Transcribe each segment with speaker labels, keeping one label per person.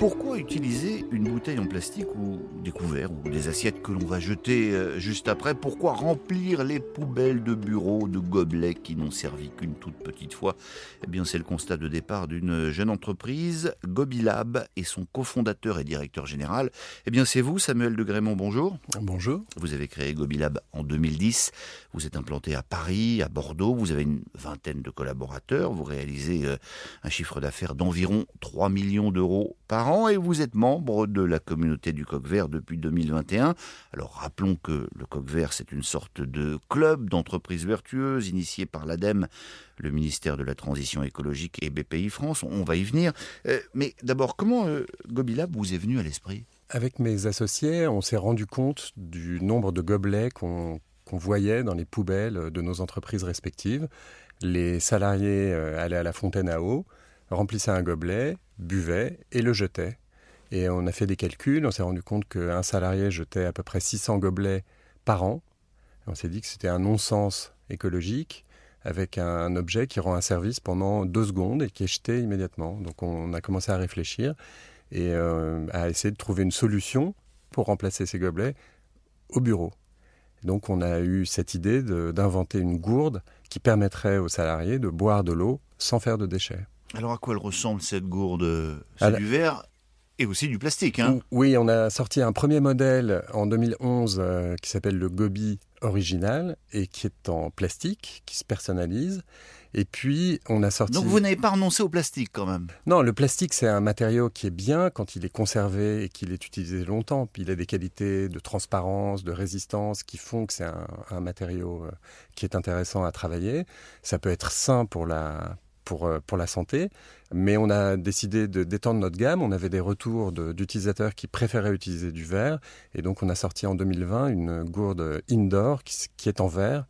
Speaker 1: Pourquoi utiliser une bouteille en plastique ou des couverts ou des assiettes que l'on va jeter euh, juste après? Pourquoi remplir les poubelles de bureaux de gobelets qui n'ont servi qu'une toute petite fois? Eh bien, c'est le constat de départ d'une jeune entreprise, Gobilab, et son cofondateur et directeur général. Eh bien, c'est vous, Samuel de Grémont, bonjour.
Speaker 2: Bonjour.
Speaker 1: Vous avez créé Gobilab en 2010. Vous êtes implanté à Paris, à Bordeaux. Vous avez une vingtaine de collaborateurs. Vous réalisez euh, un chiffre d'affaires d'environ 3 millions d'euros par an et vous êtes membre de la communauté du coq vert depuis 2021. Alors rappelons que le coq vert, c'est une sorte de club d'entreprises vertueuses initié par l'ADEME, le ministère de la Transition écologique et BPI France. On va y venir. Euh, mais d'abord, comment euh, Gobilab vous est venu à l'esprit?
Speaker 2: Avec mes associés, on s'est rendu compte du nombre de gobelets qu'on voyait dans les poubelles de nos entreprises respectives. Les salariés euh, allaient à la fontaine à eau, remplissaient un gobelet, buvaient et le jetaient. Et on a fait des calculs, on s'est rendu compte qu'un salarié jetait à peu près 600 gobelets par an. on s'est dit que c'était un non-sens écologique avec un, objet qui rend un service pendant deux secondes et qui est jeté immédiatement. Donc on a commencé à réfléchir et euh, à essayer de trouver une solution pour remplacer ces gobelets au bureau. donc on a eu cette idée d'inventer une gourde qui permettrait aux salariés de boire de l'eau sans faire de déchets.
Speaker 1: Alors à quoi elle ressemble cette gourde? C'est du verre et aussi du plastique. Hein
Speaker 2: oui, on a sorti un premier modèle en 2011 euh, qui s'appelle le Gobi original et qui est en plastique, qui se personnalise. Et puis, on a sorti.
Speaker 1: Donc, vous n'avez pas renoncé au plastique quand même?
Speaker 2: Non, le plastique, c'est un matériau qui est bien quand il est conservé et qu'il est utilisé longtemps. Puis, il a des qualités de transparence, de résistance qui font que c'est un, un, matériau euh, qui est intéressant à travailler. Ça peut être sain pour la, pour, euh, pour la santé. Mais on a décidé de d'étendre notre gamme. On avait des retours d'utilisateurs qui préféraient utiliser du verre. Et donc, on a sorti en 2020 une gourde indoor qui, qui est en verre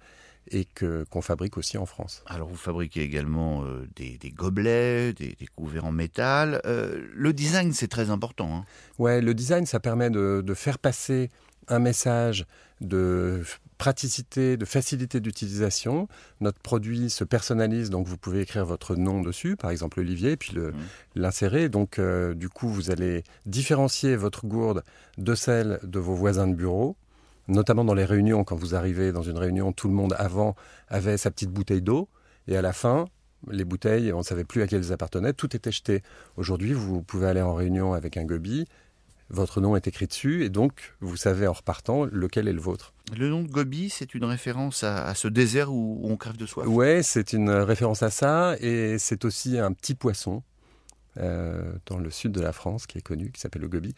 Speaker 2: et qu'on fabrique aussi en France.
Speaker 1: Alors vous fabriquez également euh, des, des, gobelets, des, des, couverts en métal. Euh, le design, c'est très important. Hein.
Speaker 2: Ouais, le design, ça permet de, de, faire passer un message de praticité, de facilité d'utilisation. Notre produit se personnalise, donc vous pouvez écrire votre nom dessus, par exemple Olivier, puis mmh. l'insérer. Donc euh, du coup, vous allez différencier votre gourde de celle de vos voisins de bureau notamment dans les réunions, quand vous arrivez dans une réunion, tout le monde avant avait sa petite bouteille d'eau, et à la fin, les bouteilles, on ne savait plus à quelles elles appartenaient, tout était jeté. Aujourd'hui, vous pouvez aller en réunion avec un gobi, votre nom est écrit dessus et donc vous savez en repartant lequel est le vôtre.
Speaker 1: Le nom de Gobi, c'est une référence à, ce désert où, on crève de soif.
Speaker 2: Ouais, c'est une référence à ça et c'est aussi un petit poisson euh, dans le sud de la France qui est connu, qui s'appelle le Gobi.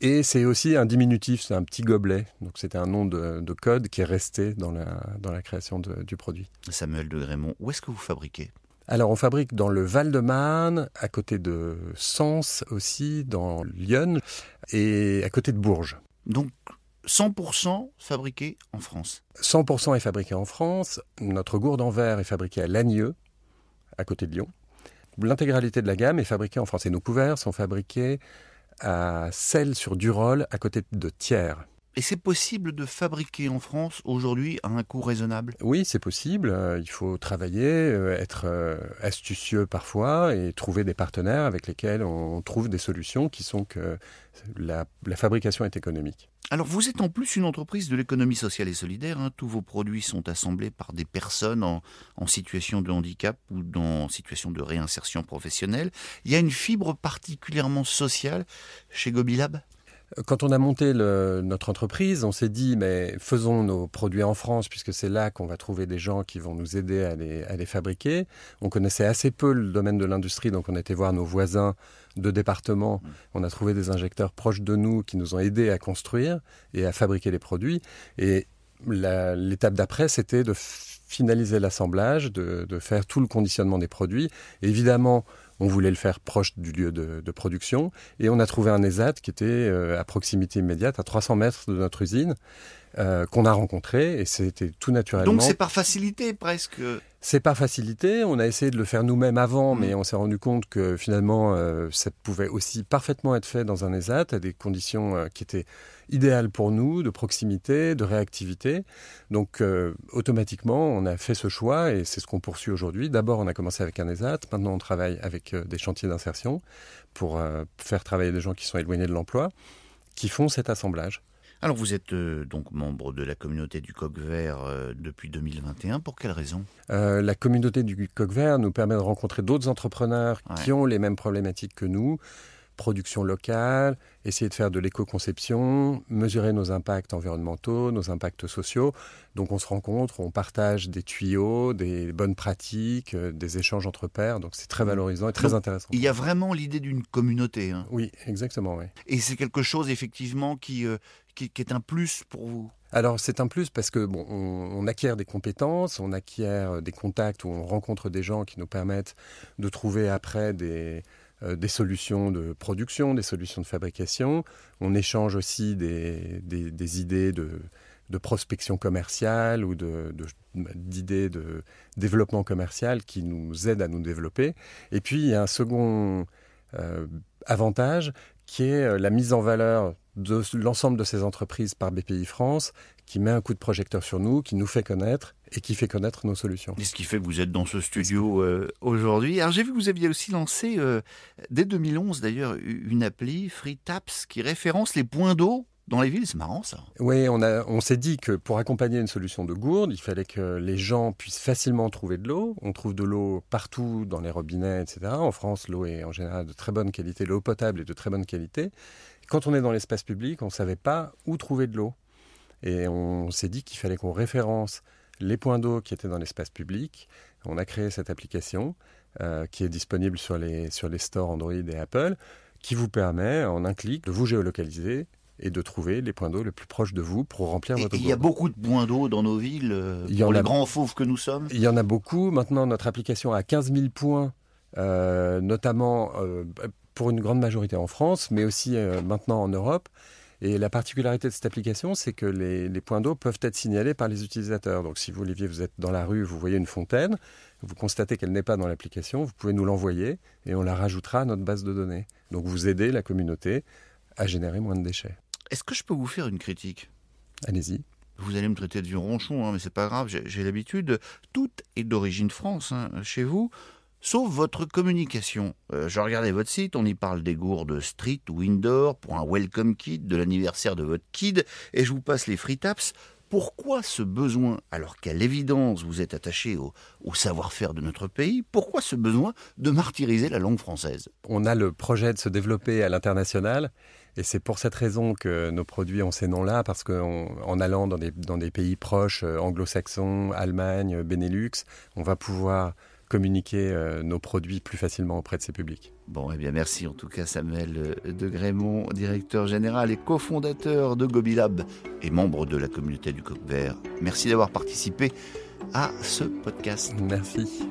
Speaker 2: Et c'est aussi un diminutif, c'est un petit gobelet. Donc c'était un nom de, code qui est resté dans la, dans la création du produit.
Speaker 1: Samuel de Grémont, où est-ce que vous fabriquez?
Speaker 2: Alors on fabrique dans le Val-de-Marne, à côté de Sens aussi, dans Lyon, et à côté de Bourges.
Speaker 1: Donc 100% fabriqué en France
Speaker 2: 100% est fabriqué en France. Notre gourde en verre est fabriquée à Lagneux, à côté de Lyon. L'intégralité de la gamme est fabriquée en France et nos couverts sont fabriqués à Celles-sur-Durolle, à côté de Thiers.
Speaker 1: Et c'est possible de fabriquer en France aujourd'hui à un coût raisonnable?
Speaker 2: Oui, c'est possible. Euh, il faut travailler, euh, être euh, astucieux parfois et trouver des partenaires avec lesquels on trouve des solutions qui sont que la, fabrication est économique.
Speaker 1: Alors vous êtes en plus une entreprise de l'économie sociale et solidaire. Hein. Tous vos produits sont assemblés par des personnes en, en situation de handicap ou en situation de réinsertion professionnelle. Il y a une fibre particulièrement sociale chez Gobilab?
Speaker 2: Quand on a monté notre entreprise, on s'est dit, mais faisons nos produits en France, puisque c'est là qu'on va trouver des gens qui vont nous aider à les, fabriquer. On connaissait assez peu le domaine de l'industrie, donc on été voir nos voisins de département. On a trouvé des injecteurs proches de nous qui nous ont aidés à construire et à fabriquer les produits. Et l'étape d'après, c'était de finaliser l'assemblage, de, faire tout le conditionnement des produits. évidemment, on voulait le faire proche du lieu de, production et on a trouvé un ESAT qui était euh, à proximité immédiate, à 300 mètres de notre usine, euh, qu'on a rencontré et c'était tout naturellement.
Speaker 1: Donc c'est par facilité presque.
Speaker 2: C'est par facilité. On a essayé de le faire nous-mêmes avant,
Speaker 1: Mm.
Speaker 2: mais on s'est rendu compte que finalement, euh, ça pouvait aussi parfaitement être fait dans un ESAT à des conditions euh, qui étaient idéales pour nous, de proximité, de réactivité. Donc automatiquement, on a fait ce choix et c'est ce qu'on poursuit aujourd'hui. D'abord, on a commencé avec un ESAT. Maintenant, on travaille avec des chantiers d'insertion pour faire travailler des gens qui sont éloignés de l'emploi, qui font cet assemblage.
Speaker 1: Alors vous êtes euh, donc membre de la communauté du coq vert euh, depuis 2021. Pour quelle raison?
Speaker 2: Euh, la communauté du coq vert nous permet de rencontrer d'autres entrepreneurs
Speaker 1: Ouais.
Speaker 2: qui ont les mêmes problématiques que nous. Production locale, essayer de faire de l'éco-conception, mesurer nos impacts environnementaux, nos impacts sociaux. Donc on se rencontre, on partage des tuyaux, des bonnes pratiques, euh, des échanges entre pairs. Donc c'est très valorisant et très
Speaker 1: Donc,
Speaker 2: intéressant.
Speaker 1: Il y a vraiment l'idée d'une communauté. hein.
Speaker 2: Oui, exactement. Oui.
Speaker 1: Et c'est quelque chose effectivement qui, euh, qui, qui est un plus pour vous?
Speaker 2: Alors c'est un plus parce que bon, on, on acquiert des compétences, on acquiert euh, des contacts, où on rencontre des gens qui nous permettent de trouver après des, des solutions de production, des solutions de fabrication. On échange aussi des, idées de, prospection commerciale ou de- d'idées de, développement commercial qui nous aident à nous développer. Et puis il y a un second euh, avantage qui est euh, la mise en valeur de l'ensemble de ces entreprises par BPI France, qui met un coup de projecteur sur nous, qui nous fait connaître et qui fait connaître nos solutions.
Speaker 1: Et ce qui fait que vous êtes dans ce studio euh, aujourd'hui. Alors j'ai vu que vous aviez aussi lancé, euh, dès 2011 d'ailleurs, une appli, Free Taps, qui référence les points d'eau dans les villes. C'est marrant ça.
Speaker 2: Oui, on, on s'est dit que pour accompagner une solution de gourde, il fallait que les gens puissent facilement trouver de l'eau. On trouve de l'eau partout dans les robinets, etc. En France, l'eau est en général de très bonne qualité, l'eau potable est de très bonne qualité. Quand on est dans l'espace public, on ne savait pas où trouver de l'eau. Et on s'est dit qu'il fallait qu'on référence les points d'eau qui étaient dans l'espace public. On a créé cette application euh, qui est disponible sur les, sur les stores Android et Apple, qui vous permet en un clic de vous géolocaliser et de trouver les points d'eau les plus proches de vous pour remplir
Speaker 1: Et
Speaker 2: votre
Speaker 1: il y a beaucoup de points d'eau dans nos villes, euh,
Speaker 2: Il y en
Speaker 1: pour les
Speaker 2: a-
Speaker 1: grands fauves que nous sommes.
Speaker 2: Il y en a beaucoup. Maintenant, notre application a 15 000 points, euh, notamment euh, pour une grande majorité en France, mais aussi maintenant en Europe. Et la particularité de cette application, c'est que les, les points d'eau peuvent être signalés par les utilisateurs. Donc si vous, Olivier, vous êtes dans la rue, vous voyez une fontaine, vous constatez qu'elle n'est pas dans l'application, vous pouvez nous l'envoyer et on la rajoutera à notre base de données. Donc vous aidez la communauté à générer moins de déchets.
Speaker 1: Est-ce que je peux vous faire une critique?
Speaker 2: Allez-y.
Speaker 1: Vous allez me traiter de vieux ronchon, hein, mais c'est pas grave, j'ai l'habitude. Tout est d'origine France hein, chez vous, sauf votre communication. Euh, je regardais votre site, on y parle des gourdes street ou indoor pour un welcome kit de l'anniversaire de votre kid, et je vous passe les free taps. Pourquoi ce besoin, alors qu'à l'évidence vous êtes attaché au, savoir-faire de notre pays, pourquoi ce besoin de martyriser la langue française?
Speaker 2: On a le projet de se développer à l'international et c'est pour cette raison que nos produits ont ces noms-là, parce qu'en allant dans des, pays proches, euh, anglo-saxons, Allemagne, Benelux, on va pouvoir communiquer euh, nos produits plus facilement auprès de ces publics.
Speaker 1: Bon, eh bien merci en tout cas Samuel euh, de Grémont, directeur général et cofondateur de Gobilab et membre de la communauté du Coq Vert. Merci d'avoir participé à ce podcast.
Speaker 2: Merci.